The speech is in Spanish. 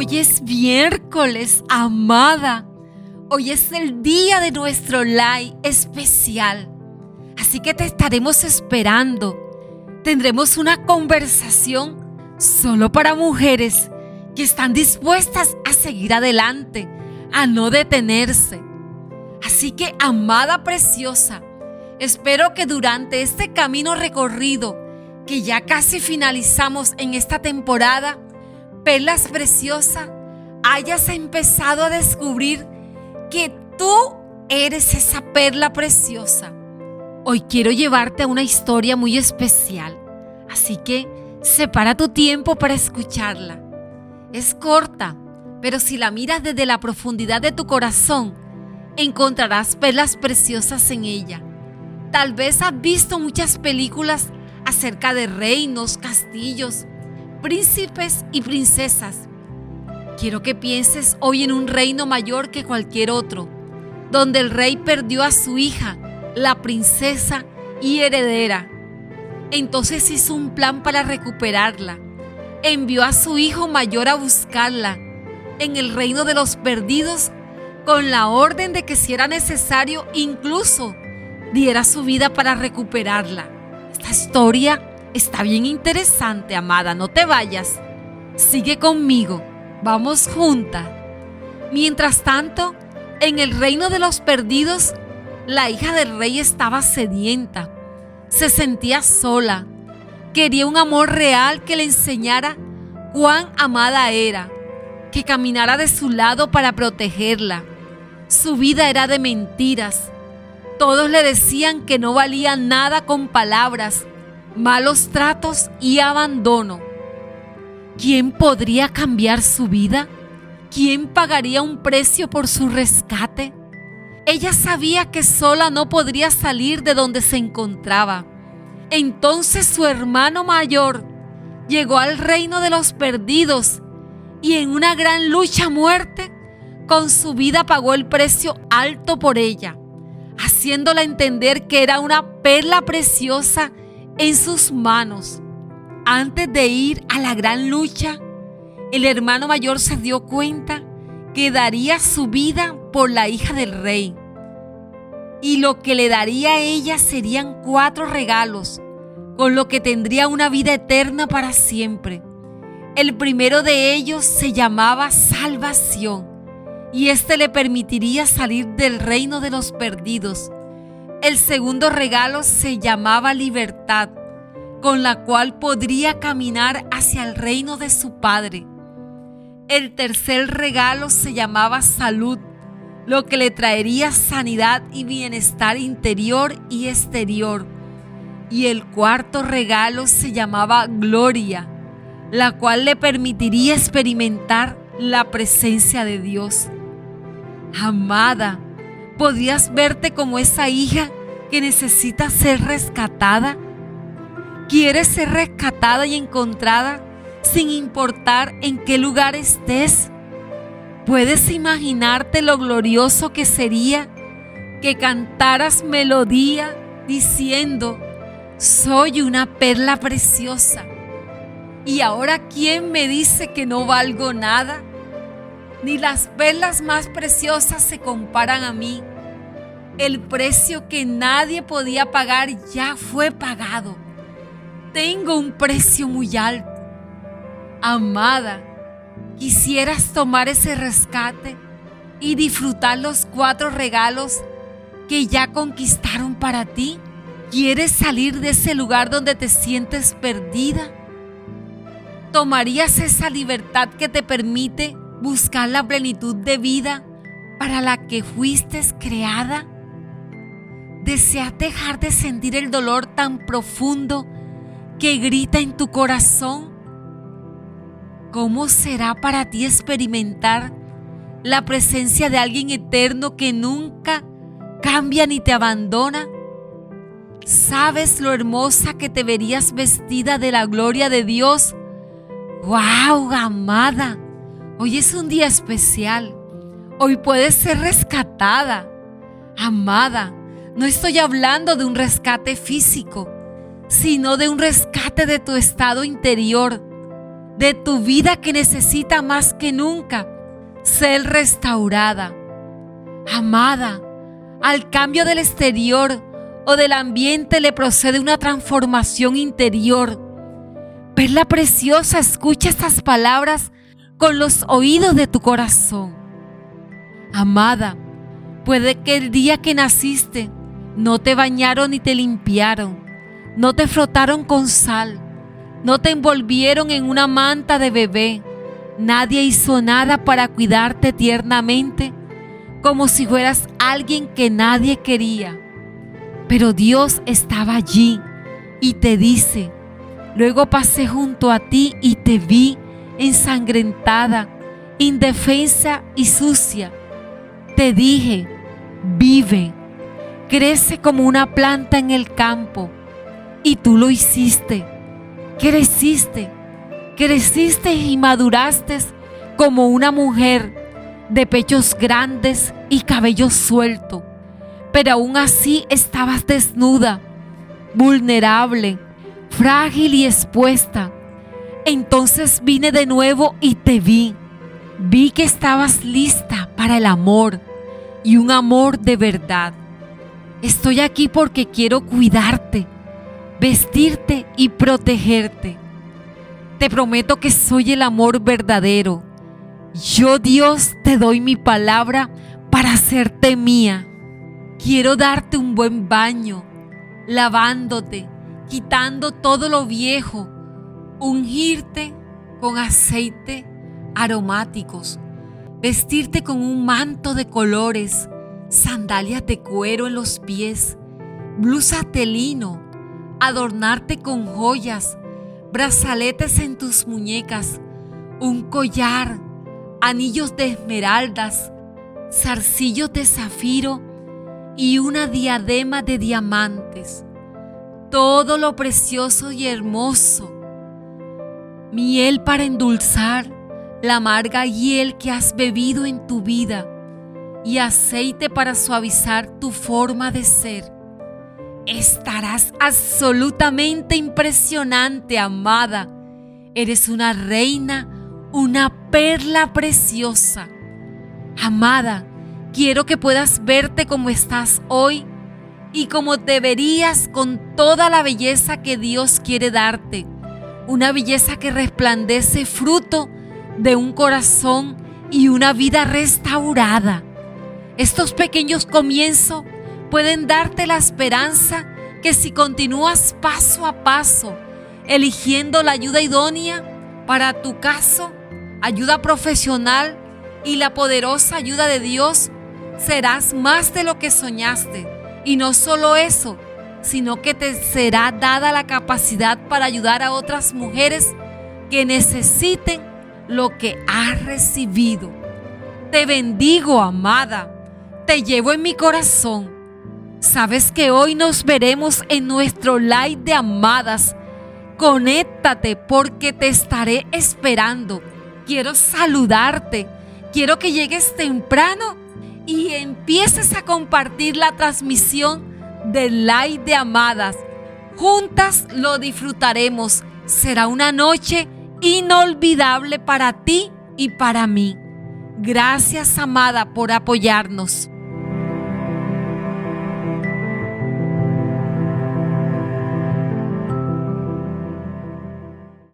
Hoy es miércoles, amada. Hoy es el día de nuestro live especial. Así que te estaremos esperando. Tendremos una conversación solo para mujeres que están dispuestas a seguir adelante, a no detenerse. Así que, amada preciosa, espero que durante este camino recorrido, que ya casi finalizamos en esta temporada, perlas preciosas, hayas empezado a descubrir que tú eres esa perla preciosa. Hoy quiero llevarte a una historia muy especial, así que separa tu tiempo para escucharla. Es corta, pero si la miras desde la profundidad de tu corazón, encontrarás perlas preciosas en ella. Tal vez has visto muchas películas acerca de reinos, castillos, príncipes y princesas. Quiero que pienses hoy en un reino mayor que cualquier otro, donde el rey perdió a su hija, la princesa y heredera. Entonces hizo un plan para recuperarla. Envió a su hijo mayor a buscarla en el reino de los perdidos con la orden de que si era necesario incluso diera su vida para recuperarla. Esta historia Está bien interesante, amada, no te vayas. Sigue conmigo, vamos juntas. Mientras tanto, en el reino de los perdidos, la hija del rey estaba sedienta, se sentía sola, quería un amor real que le enseñara cuán amada era, que caminara de su lado para protegerla. Su vida era de mentiras. Todos le decían que no valía nada con palabras malos tratos y abandono. ¿Quién podría cambiar su vida? ¿Quién pagaría un precio por su rescate? Ella sabía que sola no podría salir de donde se encontraba. Entonces su hermano mayor llegó al reino de los perdidos y en una gran lucha a muerte, con su vida pagó el precio alto por ella, haciéndola entender que era una perla preciosa en sus manos. Antes de ir a la gran lucha, el hermano mayor se dio cuenta que daría su vida por la hija del rey. Y lo que le daría a ella serían cuatro regalos, con lo que tendría una vida eterna para siempre. El primero de ellos se llamaba salvación, y éste le permitiría salir del reino de los perdidos el segundo regalo se llamaba libertad, con la cual podría caminar hacia el reino de su Padre. El tercer regalo se llamaba salud, lo que le traería sanidad y bienestar interior y exterior. Y el cuarto regalo se llamaba gloria, la cual le permitiría experimentar la presencia de Dios. Amada, ¿Podrías verte como esa hija que necesita ser rescatada? ¿Quieres ser rescatada y encontrada sin importar en qué lugar estés? ¿Puedes imaginarte lo glorioso que sería que cantaras melodía diciendo, soy una perla preciosa? ¿Y ahora quién me dice que no valgo nada? Ni las perlas más preciosas se comparan a mí. El precio que nadie podía pagar ya fue pagado. Tengo un precio muy alto. Amada, ¿quisieras tomar ese rescate y disfrutar los cuatro regalos que ya conquistaron para ti? ¿Quieres salir de ese lugar donde te sientes perdida? ¿Tomarías esa libertad que te permite buscar la plenitud de vida para la que fuiste creada? ¿Deseas dejar de sentir el dolor tan profundo que grita en tu corazón? ¿Cómo será para ti experimentar la presencia de alguien eterno que nunca cambia ni te abandona? ¿Sabes lo hermosa que te verías vestida de la gloria de Dios? ¡Wow, amada! Hoy es un día especial. Hoy puedes ser rescatada, amada. No estoy hablando de un rescate físico, sino de un rescate de tu estado interior, de tu vida que necesita más que nunca ser restaurada. Amada, al cambio del exterior o del ambiente le procede una transformación interior. Perla preciosa, escucha estas palabras con los oídos de tu corazón. Amada, puede que el día que naciste no te bañaron ni te limpiaron, no te frotaron con sal, no te envolvieron en una manta de bebé, nadie hizo nada para cuidarte tiernamente como si fueras alguien que nadie quería. Pero Dios estaba allí y te dice, luego pasé junto a ti y te vi ensangrentada, indefensa y sucia. Te dije, vive, crece como una planta en el campo. Y tú lo hiciste, creciste, creciste y maduraste como una mujer de pechos grandes y cabello suelto, pero aún así estabas desnuda, vulnerable, frágil y expuesta. Entonces vine de nuevo y te vi. Vi que estabas lista para el amor y un amor de verdad. Estoy aquí porque quiero cuidarte, vestirte y protegerte. Te prometo que soy el amor verdadero yo Dios te doy mi palabra para hacerte mía. Quiero darte un buen baño, lavándote, quitando todo lo viejo, ungirte con aceite aromáticos, vestirte con un manto de colores, sandalias de cuero en los pies, blusa de lino, adornarte con joyas, brazaletes en tus muñecas, un collar, anillos de esmeraldas, zarcillos de zafiro y una diadema de diamantes. Todo lo precioso y hermoso. Miel para endulzar la amarga hiel que has bebido en tu vida y aceite para suavizar tu forma de ser. Estarás absolutamente impresionante, amada. Eres una reina una perla preciosa. Amada, quiero que puedas verte como estás hoy y como te verías con toda la belleza que Dios quiere darte. Una belleza que resplandece fruto de un corazón y una vida restaurada. Estos pequeños comienzos pueden darte la esperanza que si continúas paso a paso, eligiendo la ayuda idónea para tu caso, ayuda profesional y la poderosa ayuda de Dios, serás más de lo que soñaste. Y no solo eso, sino que te será dada la capacidad para ayudar a otras mujeres que necesiten lo que has recibido. Te bendigo, amada. Te llevo en mi corazón. Sabes que hoy nos veremos en nuestro live de amadas. Conéctate porque te estaré esperando quiero saludarte. Quiero que llegues temprano y empieces a compartir la transmisión del live de Amadas. Juntas lo disfrutaremos. Será una noche inolvidable para ti y para mí. Gracias, amada, por apoyarnos.